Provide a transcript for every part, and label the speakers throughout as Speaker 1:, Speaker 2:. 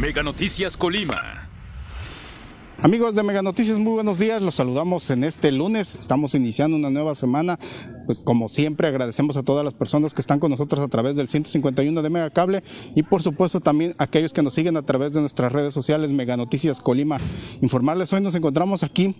Speaker 1: Mega Noticias Colima.
Speaker 2: Amigos de Mega Noticias, muy buenos días. Los saludamos en este lunes. Estamos iniciando una nueva semana. Pues, como siempre, agradecemos a todas las personas que están con nosotros a través del 151 de Mega Cable y, por supuesto, también a aquellos que nos siguen a través de nuestras redes sociales Mega Noticias Colima. Informarles, hoy nos encontramos aquí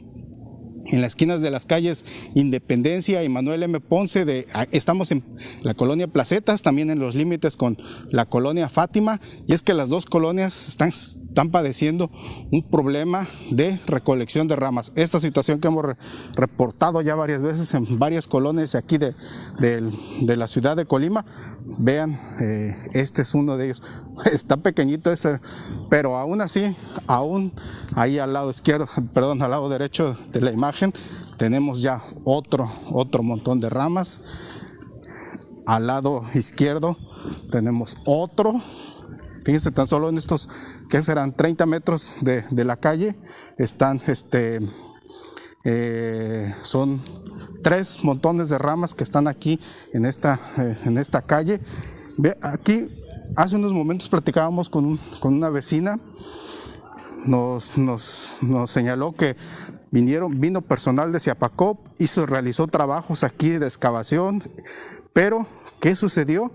Speaker 2: en las esquinas de las calles Independencia y Manuel M. Ponce. De, ah, estamos en la colonia Placetas, también en los límites con la colonia Fátima. Y es que las dos colonias están, padeciendo un problema de recolección de ramas. Esta situación que hemos reportado ya varias veces en varias colonias aquí de, de, la ciudad de Colima. Vean, eh, este es uno de ellos. Está pequeñito este, pero aún así, aún ahí al lado izquierdo, perdón, al lado derecho de la imagen, tenemos ya otro, otro montón de ramas. Al lado izquierdo tenemos otro. Fíjense tan solo en estos que serán 30 metros de, la calle están este eh, son tres montones de ramas que están aquí en esta, eh, en esta calle. aquí hace unos momentos platicábamos con, con una vecina, nos, nos, nos, señaló que Vinieron, vino personal de Ciapacop, hizo, realizó trabajos aquí de excavación, pero ¿qué sucedió?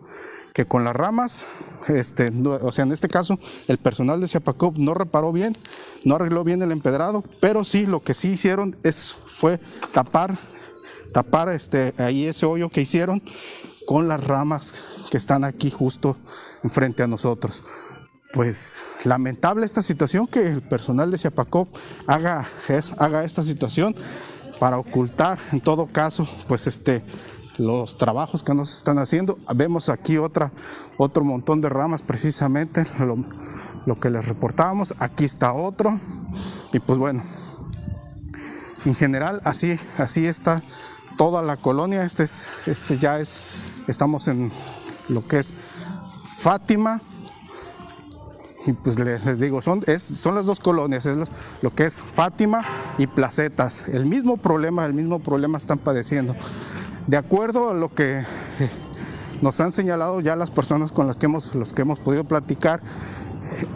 Speaker 2: Que con las ramas, este, o sea, en este caso, el personal de Ciapacop no reparó bien, no arregló bien el empedrado, pero sí, lo que sí hicieron es, fue tapar, tapar este, ahí ese hoyo que hicieron con las ramas que están aquí justo enfrente a nosotros pues lamentable esta situación que el personal de Ciapacop haga, esta situación para ocultar en todo caso pues este los trabajos que nos están haciendo. Vemos aquí otra, otro montón de ramas precisamente, lo, que les reportábamos. Aquí está otro. Y pues bueno, en general así, así está toda la colonia. Este, es, este ya es, estamos en lo que es Fátima, y pues les, digo, son, son las dos colonias, es lo, que es Fátima y Placetas. El mismo problema, el mismo problema están padeciendo. De acuerdo a lo que nos han señalado ya las personas con las que hemos, los que hemos podido platicar,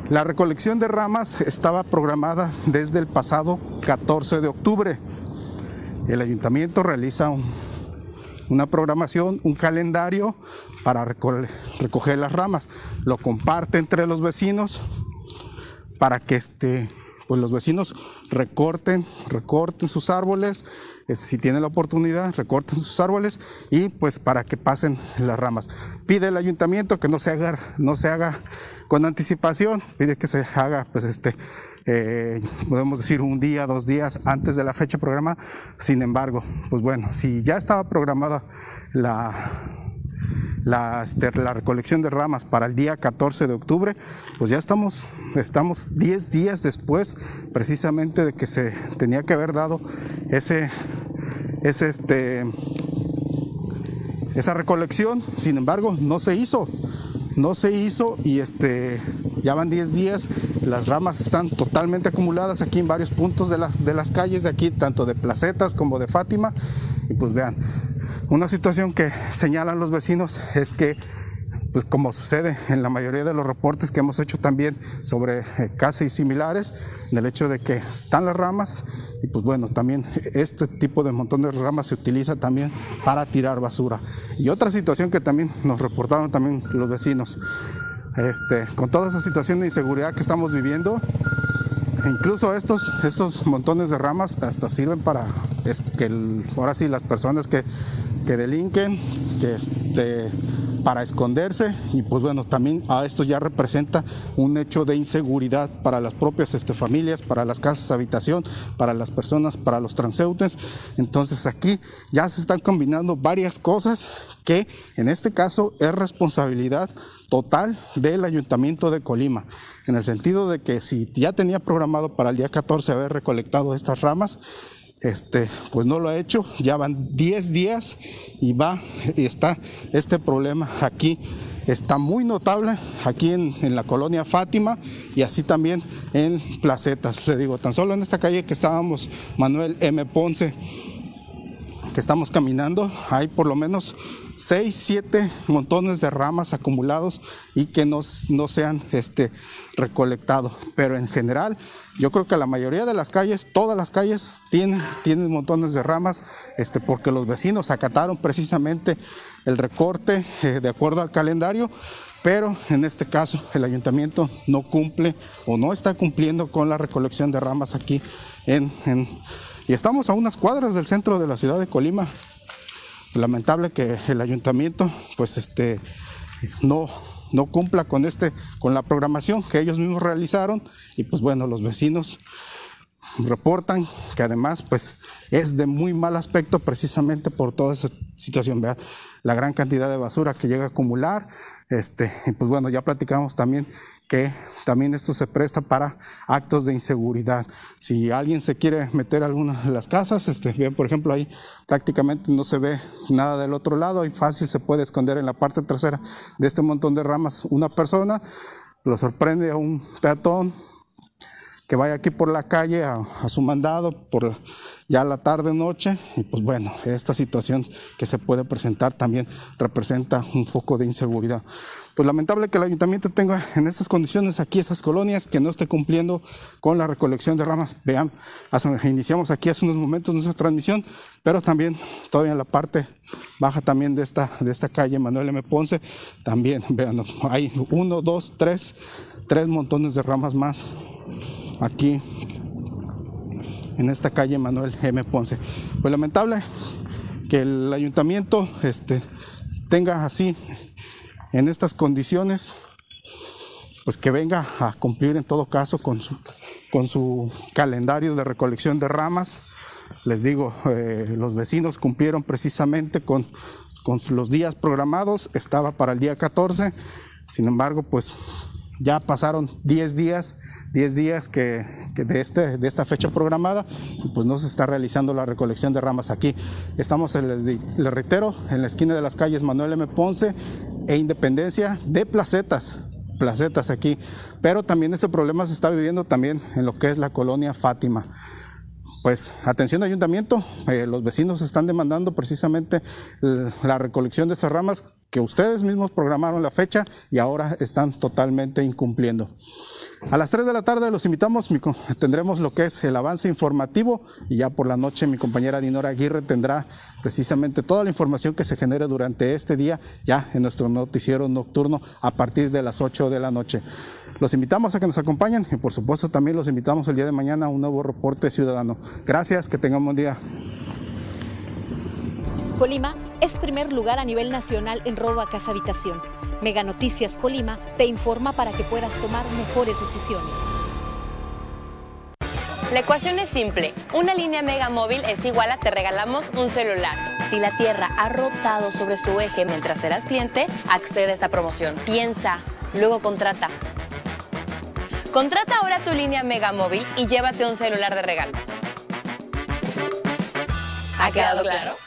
Speaker 2: la recolección de ramas estaba programada desde el pasado 14 de octubre. El ayuntamiento realiza un, una programación, un calendario para recoger las ramas. Lo comparte entre los vecinos para que este, pues los vecinos recorten, recorten sus árboles, si tienen la oportunidad, recorten sus árboles y pues para que pasen las ramas. Pide el ayuntamiento que no se haga, no se haga con anticipación, pide que se haga pues este eh, podemos decir un día, dos días antes de la fecha programada. Sin embargo, pues bueno, si ya estaba programada la, la, recolección de ramas para el día 14 de octubre, pues ya estamos, estamos 10 días después precisamente de que se tenía que haber dado ese, ese este, esa recolección, sin embargo no se hizo, no se hizo y este, ya van 10 días, las ramas están totalmente acumuladas aquí en varios puntos de las, de las calles de aquí, tanto de Placetas como de Fátima. Y pues vean, una situación que señalan los vecinos es que pues como sucede en la mayoría de los reportes que hemos hecho también sobre eh, casas similares, en el hecho de que están las ramas y pues bueno, también este tipo de montón de ramas se utiliza también para tirar basura. Y otra situación que también nos reportaron también los vecinos, este, con toda esa situación de inseguridad que estamos viviendo, incluso estos, estos montones de ramas hasta sirven para que ahora sí las personas que, que delinquen, que este, para esconderse y pues bueno, también a esto ya representa un hecho de inseguridad para las propias este, familias, para las casas habitación, para las personas, para los transeúntes. Entonces aquí ya se están combinando varias cosas que en este caso es responsabilidad total del Ayuntamiento de Colima, en el sentido de que si ya tenía programado para el día 14 haber recolectado estas ramas, este, pues no lo ha hecho, ya van 10 días y va, y está este problema aquí, está muy notable aquí en, en, la colonia Fátima y así también en Placetas, le digo, tan solo en esta calle que estábamos, Manuel M. Ponce, que estamos caminando, hay por lo menos 6, 7 montones de ramas acumulados y que no, no se han este, recolectado. Pero en general, yo creo que la mayoría de las calles, todas las calles tienen, tienen montones de ramas, este, porque los vecinos acataron precisamente el recorte eh, de acuerdo al calendario pero en este caso el ayuntamiento no cumple o no está cumpliendo con la recolección de ramas aquí en, y estamos a unas cuadras del centro de la ciudad de Colima. Lamentable que el ayuntamiento pues este no no cumpla con este con la programación que ellos mismos realizaron y pues bueno, los vecinos reportan que además pues es de muy mal aspecto precisamente por toda esa situación, ¿verdad? la gran cantidad de basura que llega a acumular, este, y pues bueno, ya platicamos también que también esto se presta para actos de inseguridad. Si alguien se quiere meter a alguna de las casas, este, bien, por ejemplo, ahí prácticamente no se ve nada del otro lado y fácil se puede esconder en la parte trasera de este montón de ramas una persona, lo sorprende a un peatón, que vaya aquí por la calle a, su mandado por ya la tarde noche y pues bueno esta situación que se puede presentar también representa un foco de inseguridad. Pues lamentable que el ayuntamiento tenga en estas condiciones aquí esas colonias que no esté cumpliendo con la recolección de ramas. Vean iniciamos aquí hace unos momentos nuestra transmisión pero también todavía en la parte baja también de esta de esta calle Manuel M. Ponce también vean hay uno dos tres tres montones de ramas más aquí en esta calle Manuel M. Ponce. Pues lamentable que el ayuntamiento este, tenga así, en estas condiciones, pues que venga a cumplir en todo caso con su, con su calendario de recolección de ramas. Les digo, eh, los vecinos cumplieron precisamente con, con los días programados, estaba para el día 14, sin embargo, pues ya pasaron 10 días, 10 días que, de, este, de esta fecha programada, pues no se está realizando la recolección de ramas aquí. Estamos, les, les reitero, en la esquina de las calles Manuel M. Ponce e Independencia de Placetas, placetas aquí, pero también este problema se está viviendo también en lo que es la colonia Fátima pues atención ayuntamiento, eh, los vecinos están demandando precisamente la recolección de esas ramas que ustedes mismos programaron la fecha y ahora están totalmente incumpliendo. A las 3 de la tarde los invitamos, tendremos lo que es el avance informativo y ya por la noche mi compañera Dinora Aguirre tendrá precisamente toda la información que se genere durante este día ya en nuestro noticiero nocturno a partir de las 8 de la noche. Los invitamos a que nos acompañen y por supuesto también los invitamos el día de mañana a un nuevo reporte ciudadano. Gracias, que tengan un buen día.
Speaker 3: Colima es primer lugar a nivel nacional en robo a casa habitación. Mega Noticias Colima te informa para que puedas tomar mejores decisiones.
Speaker 4: La ecuación es simple. Una línea Mega Móvil es igual a te regalamos un celular. Si la Tierra ha rotado sobre su eje mientras eras cliente, accede a esta promoción. Piensa, luego contrata. Contrata ahora tu línea Mega Móvil y llévate un celular de regalo. ¿Ha quedado claro?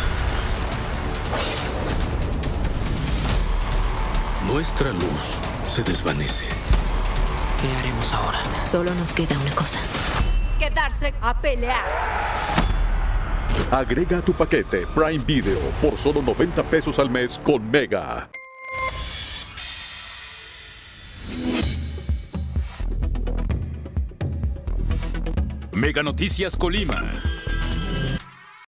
Speaker 5: Nuestra luz se desvanece.
Speaker 6: ¿Qué haremos ahora?
Speaker 7: Solo nos queda una cosa.
Speaker 3: Quedarse a pelear.
Speaker 8: Agrega tu paquete Prime Video por solo 90 pesos al mes con Mega.
Speaker 1: Mega Noticias Colima.